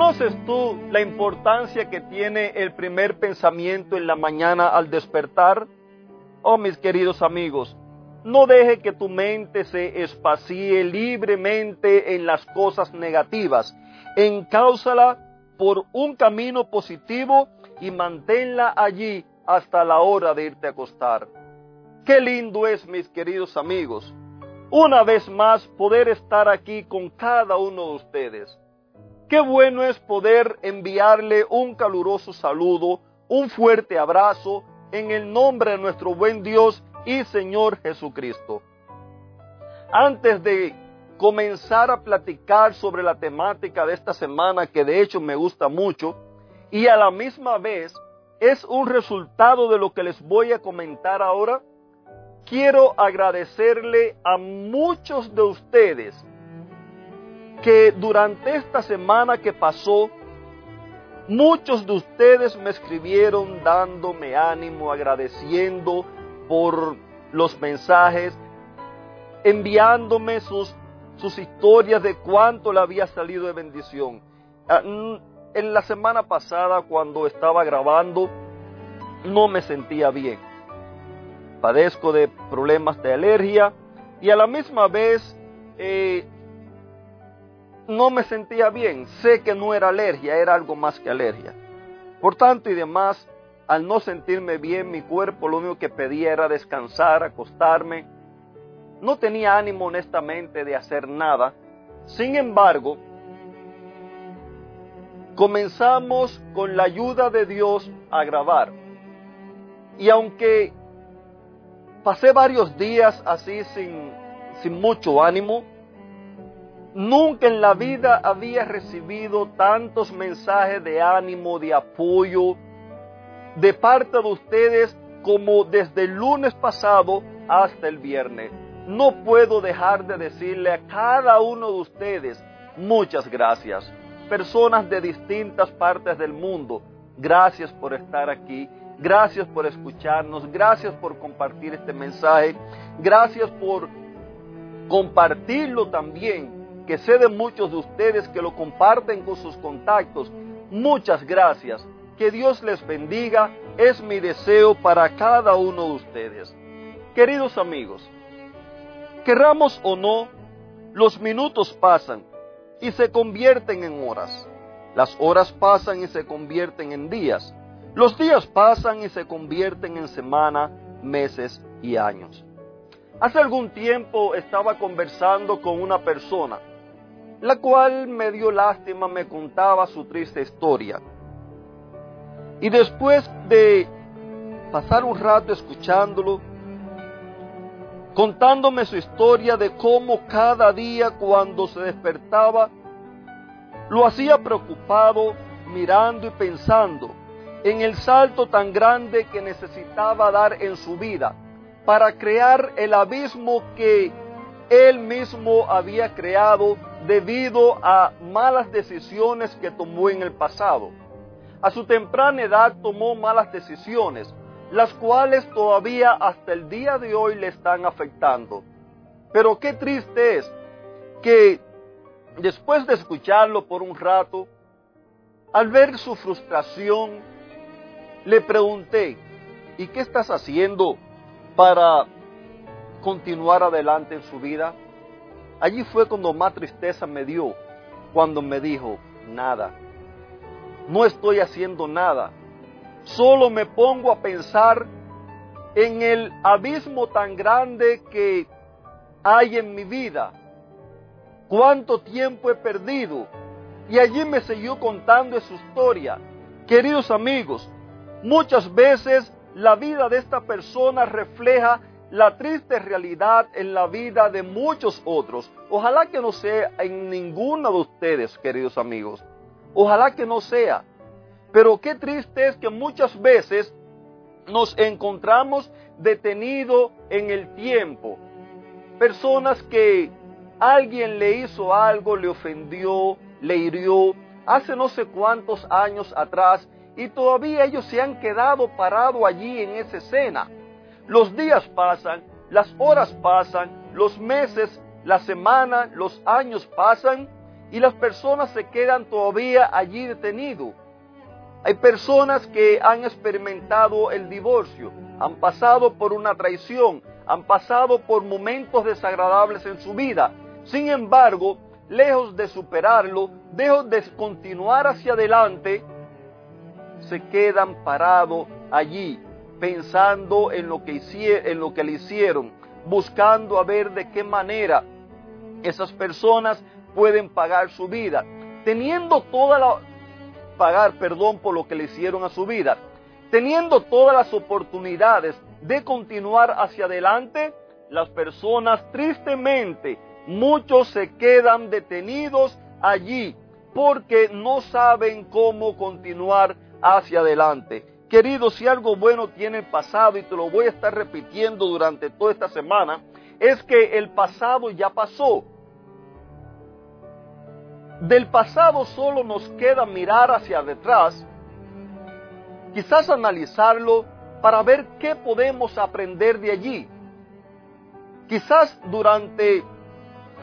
¿Conoces tú la importancia que tiene el primer pensamiento en la mañana al despertar? Oh, mis queridos amigos, no deje que tu mente se espacíe libremente en las cosas negativas. Encáusala por un camino positivo y manténla allí hasta la hora de irte a acostar. Qué lindo es, mis queridos amigos, una vez más poder estar aquí con cada uno de ustedes. Qué bueno es poder enviarle un caluroso saludo, un fuerte abrazo en el nombre de nuestro buen Dios y Señor Jesucristo. Antes de comenzar a platicar sobre la temática de esta semana, que de hecho me gusta mucho, y a la misma vez es un resultado de lo que les voy a comentar ahora, quiero agradecerle a muchos de ustedes que durante esta semana que pasó, muchos de ustedes me escribieron dándome ánimo, agradeciendo por los mensajes, enviándome sus, sus historias de cuánto le había salido de bendición. Ah, en la semana pasada, cuando estaba grabando, no me sentía bien. Padezco de problemas de alergia y a la misma vez eh, no me sentía bien. Sé que no era alergia, era algo más que alergia. Por tanto y demás, al no sentirme bien, mi cuerpo lo único que pedía era descansar, acostarme. No tenía ánimo honestamente de hacer nada. Sin embargo, comenzamos con la ayuda de Dios a grabar. Y aunque pasé varios días así sin, sin mucho ánimo, Nunca en la vida había recibido tantos mensajes de ánimo, de apoyo, de parte de ustedes como desde el lunes pasado hasta el viernes. No puedo dejar de decirle a cada uno de ustedes muchas gracias. Personas de distintas partes del mundo, gracias por estar aquí, gracias por escucharnos, gracias por compartir este mensaje, gracias por compartirlo también que sé de muchos de ustedes que lo comparten con sus contactos. Muchas gracias. Que Dios les bendiga. Es mi deseo para cada uno de ustedes. Queridos amigos, querramos o no, los minutos pasan y se convierten en horas. Las horas pasan y se convierten en días. Los días pasan y se convierten en semana, meses y años. Hace algún tiempo estaba conversando con una persona la cual me dio lástima, me contaba su triste historia. Y después de pasar un rato escuchándolo, contándome su historia de cómo cada día cuando se despertaba, lo hacía preocupado, mirando y pensando en el salto tan grande que necesitaba dar en su vida para crear el abismo que él mismo había creado debido a malas decisiones que tomó en el pasado. A su temprana edad tomó malas decisiones, las cuales todavía hasta el día de hoy le están afectando. Pero qué triste es que después de escucharlo por un rato, al ver su frustración, le pregunté, ¿y qué estás haciendo para continuar adelante en su vida? Allí fue cuando más tristeza me dio, cuando me dijo, nada, no estoy haciendo nada, solo me pongo a pensar en el abismo tan grande que hay en mi vida, cuánto tiempo he perdido. Y allí me siguió contando su historia. Queridos amigos, muchas veces la vida de esta persona refleja la triste realidad en la vida de muchos otros. Ojalá que no sea en ninguno de ustedes, queridos amigos. Ojalá que no sea. Pero qué triste es que muchas veces nos encontramos detenidos en el tiempo. Personas que alguien le hizo algo, le ofendió, le hirió, hace no sé cuántos años atrás, y todavía ellos se han quedado parados allí en esa escena. Los días pasan, las horas pasan, los meses, la semana, los años pasan, y las personas se quedan todavía allí detenidos. Hay personas que han experimentado el divorcio, han pasado por una traición, han pasado por momentos desagradables en su vida. Sin embargo, lejos de superarlo, lejos de continuar hacia adelante, se quedan parados allí, pensando en lo, que en lo que le hicieron, buscando a ver de qué manera esas personas pueden pagar su vida, teniendo toda la, pagar perdón por lo que le hicieron a su vida. Teniendo todas las oportunidades de continuar hacia adelante, las personas tristemente, muchos se quedan detenidos allí porque no saben cómo continuar hacia adelante. Querido, si algo bueno tiene el pasado, y te lo voy a estar repitiendo durante toda esta semana, es que el pasado ya pasó. Del pasado solo nos queda mirar hacia detrás, quizás analizarlo para ver qué podemos aprender de allí. Quizás durante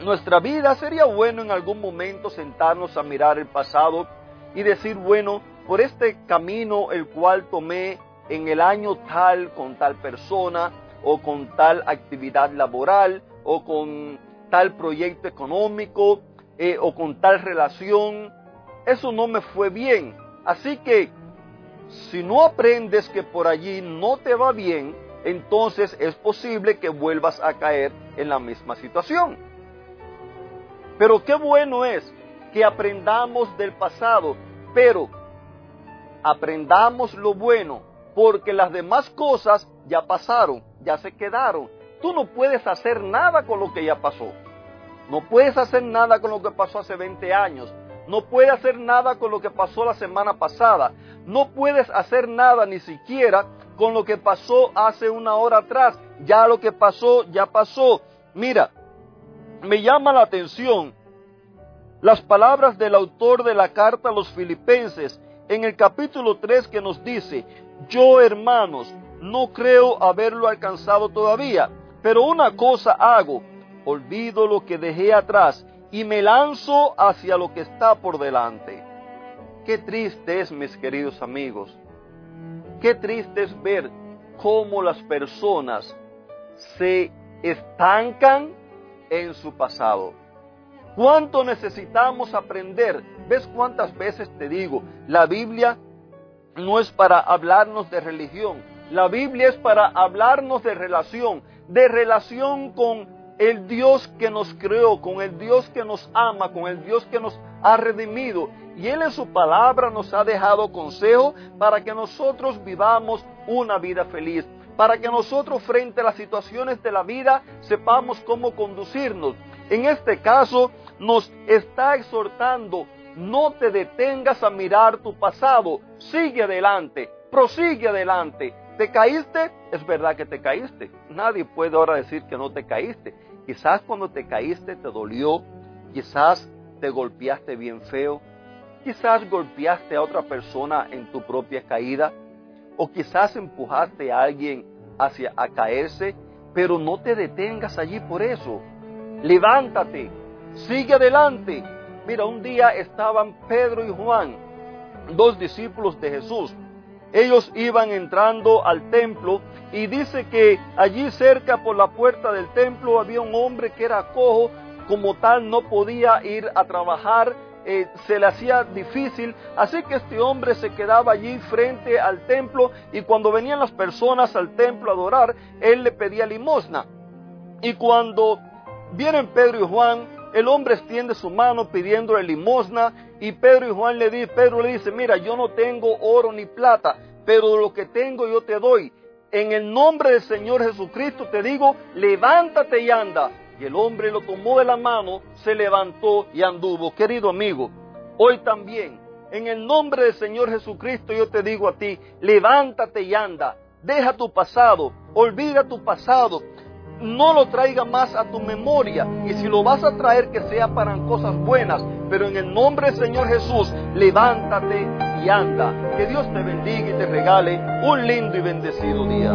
nuestra vida sería bueno en algún momento sentarnos a mirar el pasado y decir, bueno, por este camino el cual tomé en el año tal con tal persona o con tal actividad laboral o con tal proyecto económico eh, o con tal relación, eso no me fue bien. Así que si no aprendes que por allí no te va bien, entonces es posible que vuelvas a caer en la misma situación. Pero qué bueno es que aprendamos del pasado, pero aprendamos lo bueno, porque las demás cosas ya pasaron, ya se quedaron. Tú no puedes hacer nada con lo que ya pasó. No puedes hacer nada con lo que pasó hace 20 años. No puedes hacer nada con lo que pasó la semana pasada. No puedes hacer nada ni siquiera con lo que pasó hace una hora atrás. Ya lo que pasó, ya pasó. Mira, me llama la atención las palabras del autor de la carta a los filipenses en el capítulo 3 que nos dice, yo hermanos, no creo haberlo alcanzado todavía, pero una cosa hago, olvido lo que dejé atrás y me lanzo hacia lo que está por delante. Qué triste es, mis queridos amigos, qué triste es ver cómo las personas se estancan en su pasado. ¿Cuánto necesitamos aprender? ¿Ves cuántas veces te digo? La Biblia no es para hablarnos de religión. La Biblia es para hablarnos de relación, de relación con el Dios que nos creó, con el Dios que nos ama, con el Dios que nos ha redimido. Y Él en su palabra nos ha dejado consejo para que nosotros vivamos una vida feliz, para que nosotros frente a las situaciones de la vida sepamos cómo conducirnos. En este caso nos está exhortando, no te detengas a mirar tu pasado, sigue adelante, prosigue adelante. ¿Te caíste? Es verdad que te caíste. Nadie puede ahora decir que no te caíste. Quizás cuando te caíste te dolió, quizás te golpeaste bien feo, quizás golpeaste a otra persona en tu propia caída, o quizás empujaste a alguien hacia a caerse, pero no te detengas allí por eso. Levántate, sigue adelante. Mira, un día estaban Pedro y Juan, dos discípulos de Jesús, ellos iban entrando al templo y dice que allí cerca por la puerta del templo había un hombre que era cojo, como tal no podía ir a trabajar, eh, se le hacía difícil, así que este hombre se quedaba allí frente al templo y cuando venían las personas al templo a adorar, él le pedía limosna. Y cuando vienen Pedro y Juan, el hombre extiende su mano pidiéndole limosna y Pedro y Juan le dicen, Pedro le dice, mira, yo no tengo oro ni plata, pero lo que tengo yo te doy. en el nombre del Señor Jesucristo te digo, levántate y anda. Y el hombre lo tomó de la mano, se levantó y anduvo. Querido amigo, hoy también, en el nombre del Señor Jesucristo yo te digo a ti, levántate y anda. Deja tu pasado, olvida tu pasado, no lo traiga más a tu memoria. Y si lo vas a traer, que sea para cosas buenas. Pero en el nombre del Señor Jesús, levántate y anda. Que Dios te bendiga y te regale un lindo y bendecido día.